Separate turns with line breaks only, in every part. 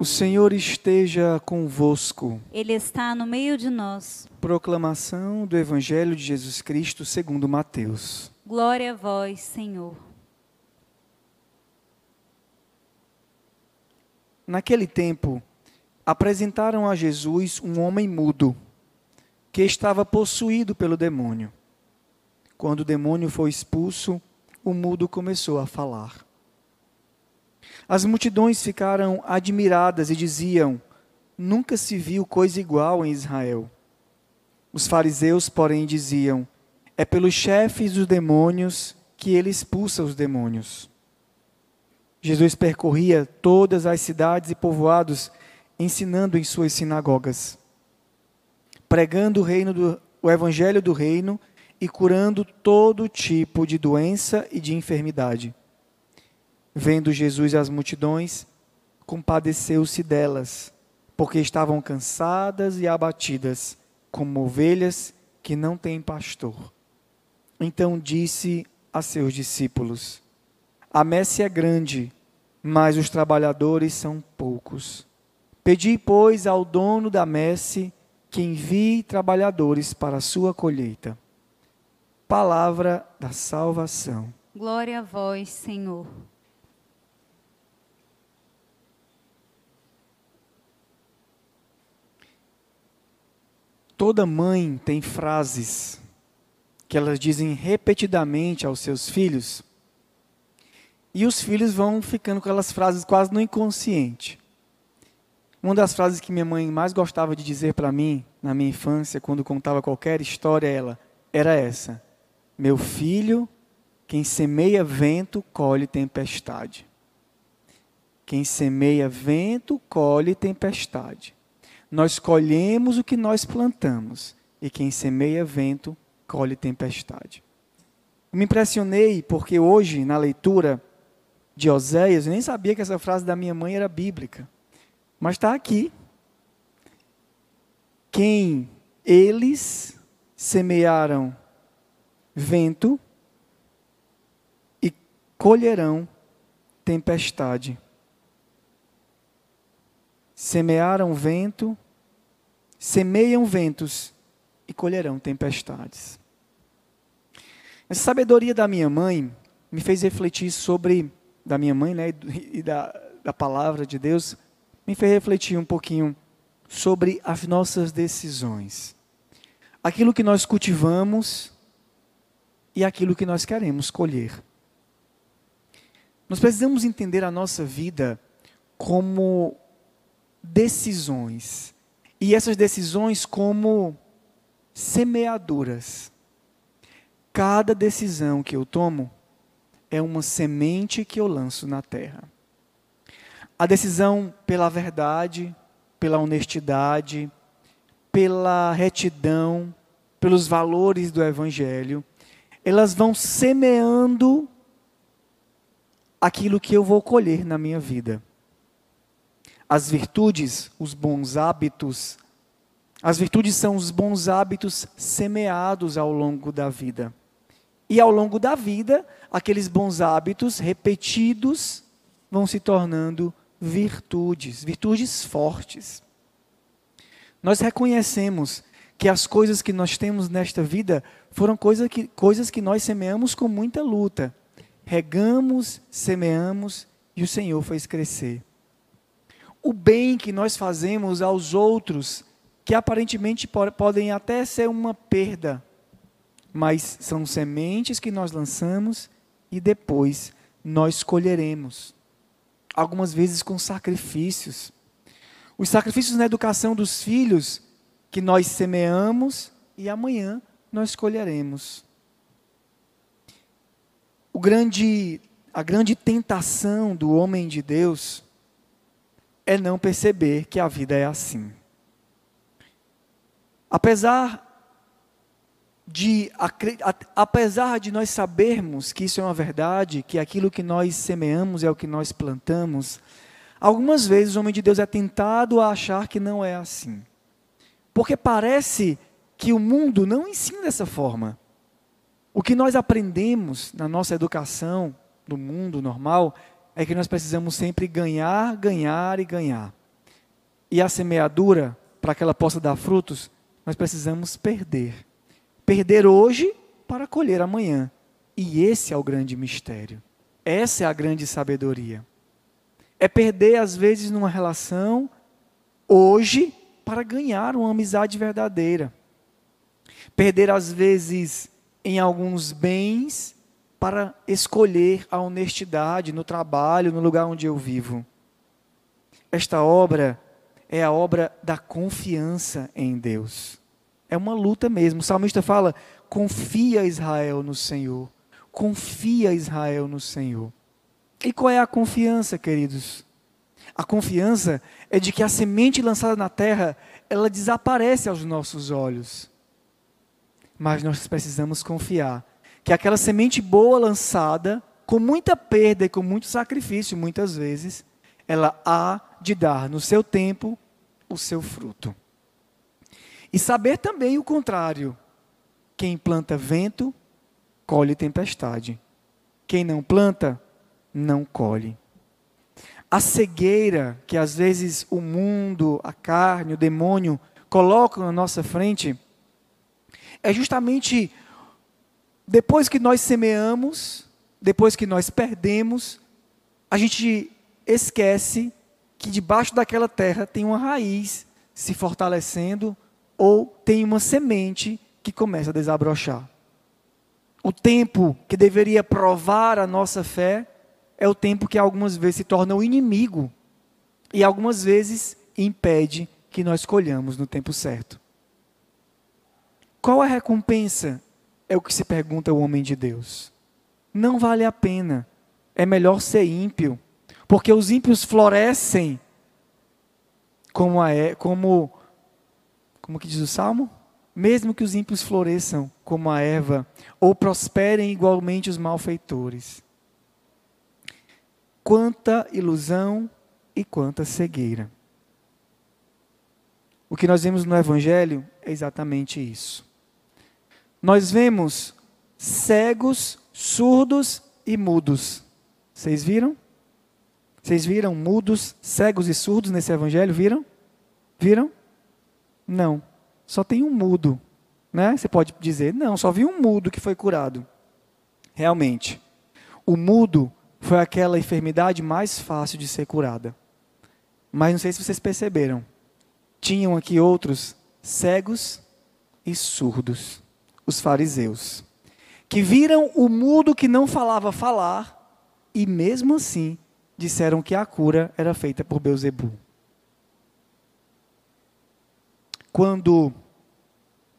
O Senhor esteja convosco.
Ele está no meio de nós.
Proclamação do Evangelho de Jesus Cristo segundo Mateus.
Glória a vós, Senhor.
Naquele tempo, apresentaram a Jesus um homem mudo, que estava possuído pelo demônio. Quando o demônio foi expulso, o mudo começou a falar. As multidões ficaram admiradas e diziam: Nunca se viu coisa igual em Israel. Os fariseus, porém, diziam: É pelos chefes dos demônios que ele expulsa os demônios. Jesus percorria todas as cidades e povoados, ensinando em suas sinagogas, pregando o reino do, o evangelho do reino e curando todo tipo de doença e de enfermidade. Vendo Jesus as multidões, compadeceu-se delas, porque estavam cansadas e abatidas, como ovelhas que não têm pastor. Então disse a seus discípulos: A messe é grande, mas os trabalhadores são poucos. Pedi, pois, ao dono da messe que envie trabalhadores para a sua colheita. Palavra da salvação.
Glória a vós, Senhor.
Toda mãe tem frases que elas dizem repetidamente aos seus filhos, e os filhos vão ficando com aquelas frases quase no inconsciente. Uma das frases que minha mãe mais gostava de dizer para mim na minha infância, quando contava qualquer história, ela era essa: Meu filho, quem semeia vento, colhe tempestade. Quem semeia vento, colhe tempestade. Nós colhemos o que nós plantamos, e quem semeia vento, colhe tempestade. Me impressionei porque hoje, na leitura de Oséias, eu nem sabia que essa frase da minha mãe era bíblica, mas está aqui. Quem eles semearam vento e colherão tempestade semearam vento, semeiam ventos e colherão tempestades. Essa sabedoria da minha mãe me fez refletir sobre, da minha mãe né, e da, da palavra de Deus, me fez refletir um pouquinho sobre as nossas decisões. Aquilo que nós cultivamos e aquilo que nós queremos colher. Nós precisamos entender a nossa vida como decisões. E essas decisões como semeaduras. Cada decisão que eu tomo é uma semente que eu lanço na terra. A decisão pela verdade, pela honestidade, pela retidão, pelos valores do Evangelho, elas vão semeando aquilo que eu vou colher na minha vida as virtudes, os bons hábitos. As virtudes são os bons hábitos semeados ao longo da vida. E ao longo da vida, aqueles bons hábitos repetidos vão se tornando virtudes, virtudes fortes. Nós reconhecemos que as coisas que nós temos nesta vida foram coisa que, coisas que nós semeamos com muita luta. Regamos, semeamos e o Senhor fez crescer o bem que nós fazemos aos outros, que aparentemente podem até ser uma perda, mas são sementes que nós lançamos e depois nós colheremos. Algumas vezes com sacrifícios. Os sacrifícios na educação dos filhos que nós semeamos e amanhã nós colheremos. O grande, a grande tentação do homem de Deus é não perceber que a vida é assim. Apesar de, apesar de nós sabermos que isso é uma verdade, que aquilo que nós semeamos é o que nós plantamos, algumas vezes o homem de Deus é tentado a achar que não é assim. Porque parece que o mundo não ensina dessa forma. O que nós aprendemos na nossa educação do mundo normal é que nós precisamos sempre ganhar, ganhar e ganhar. e a semeadura, para que ela possa dar frutos, nós precisamos perder. Perder hoje para colher amanhã. E esse é o grande mistério. Essa é a grande sabedoria. É perder, às vezes, numa relação, hoje, para ganhar uma amizade verdadeira. Perder, às vezes, em alguns bens, para escolher a honestidade no trabalho, no lugar onde eu vivo. Esta obra é a obra da confiança em Deus. É uma luta mesmo. O salmista fala: confia Israel no Senhor. Confia Israel no Senhor. E qual é a confiança, queridos? A confiança é de que a semente lançada na terra, ela desaparece aos nossos olhos. Mas nós precisamos confiar que aquela semente boa lançada, com muita perda e com muito sacrifício, muitas vezes, ela há de dar no seu tempo o seu fruto. E saber também o contrário. Quem planta vento, colhe tempestade. Quem não planta, não colhe. A cegueira que às vezes o mundo, a carne, o demônio colocam na nossa frente é justamente depois que nós semeamos, depois que nós perdemos, a gente esquece que debaixo daquela terra tem uma raiz se fortalecendo ou tem uma semente que começa a desabrochar. O tempo que deveria provar a nossa fé é o tempo que algumas vezes se torna o inimigo e algumas vezes impede que nós colhamos no tempo certo. Qual a recompensa é o que se pergunta o homem de Deus. Não vale a pena. É melhor ser ímpio. Porque os ímpios florescem como a é, como como que diz o salmo? Mesmo que os ímpios floresçam como a erva, ou prosperem igualmente os malfeitores. Quanta ilusão e quanta cegueira. O que nós vemos no Evangelho é exatamente isso nós vemos cegos, surdos e mudos. Vocês viram? Vocês viram mudos, cegos e surdos nesse evangelho? Viram? Viram? Não. Só tem um mudo. Né? Você pode dizer, não, só vi um mudo que foi curado. Realmente. O mudo foi aquela enfermidade mais fácil de ser curada. Mas não sei se vocês perceberam. Tinham aqui outros cegos e surdos os fariseus, que viram o mudo que não falava falar e mesmo assim disseram que a cura era feita por Beuzebu. Quando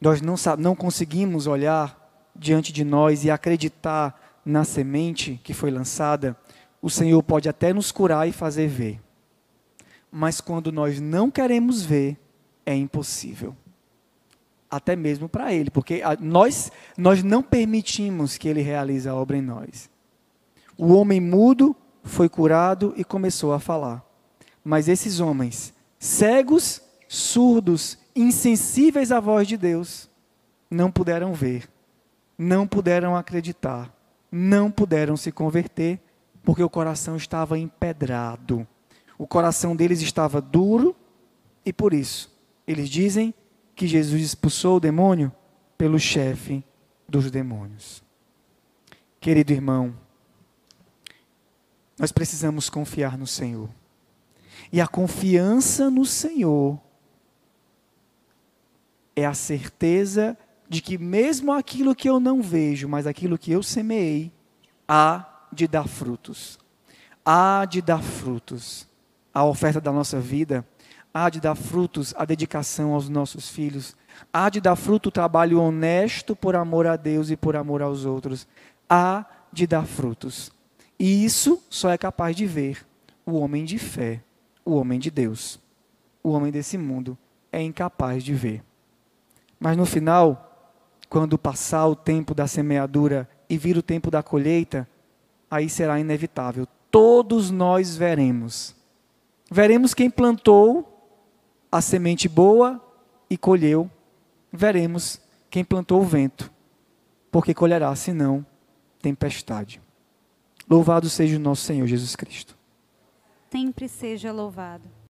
nós não, não conseguimos olhar diante de nós e acreditar na semente que foi lançada, o Senhor pode até nos curar e fazer ver. Mas quando nós não queremos ver, é impossível até mesmo para ele, porque nós, nós não permitimos que ele realize a obra em nós. O homem mudo foi curado e começou a falar. Mas esses homens, cegos, surdos, insensíveis à voz de Deus, não puderam ver, não puderam acreditar, não puderam se converter, porque o coração estava empedrado. O coração deles estava duro e por isso eles dizem que Jesus expulsou o demônio pelo chefe dos demônios. Querido irmão, nós precisamos confiar no Senhor. E a confiança no Senhor é a certeza de que, mesmo aquilo que eu não vejo, mas aquilo que eu semeei, há de dar frutos. Há de dar frutos. A oferta da nossa vida há de dar frutos a dedicação aos nossos filhos, há de dar fruto o trabalho honesto por amor a Deus e por amor aos outros, há de dar frutos. E isso só é capaz de ver o homem de fé, o homem de Deus. O homem desse mundo é incapaz de ver. Mas no final, quando passar o tempo da semeadura e vir o tempo da colheita, aí será inevitável. Todos nós veremos. Veremos quem plantou a semente boa e colheu, veremos quem plantou o vento, porque colherá, senão, tempestade. Louvado seja o nosso Senhor Jesus Cristo.
Sempre seja louvado.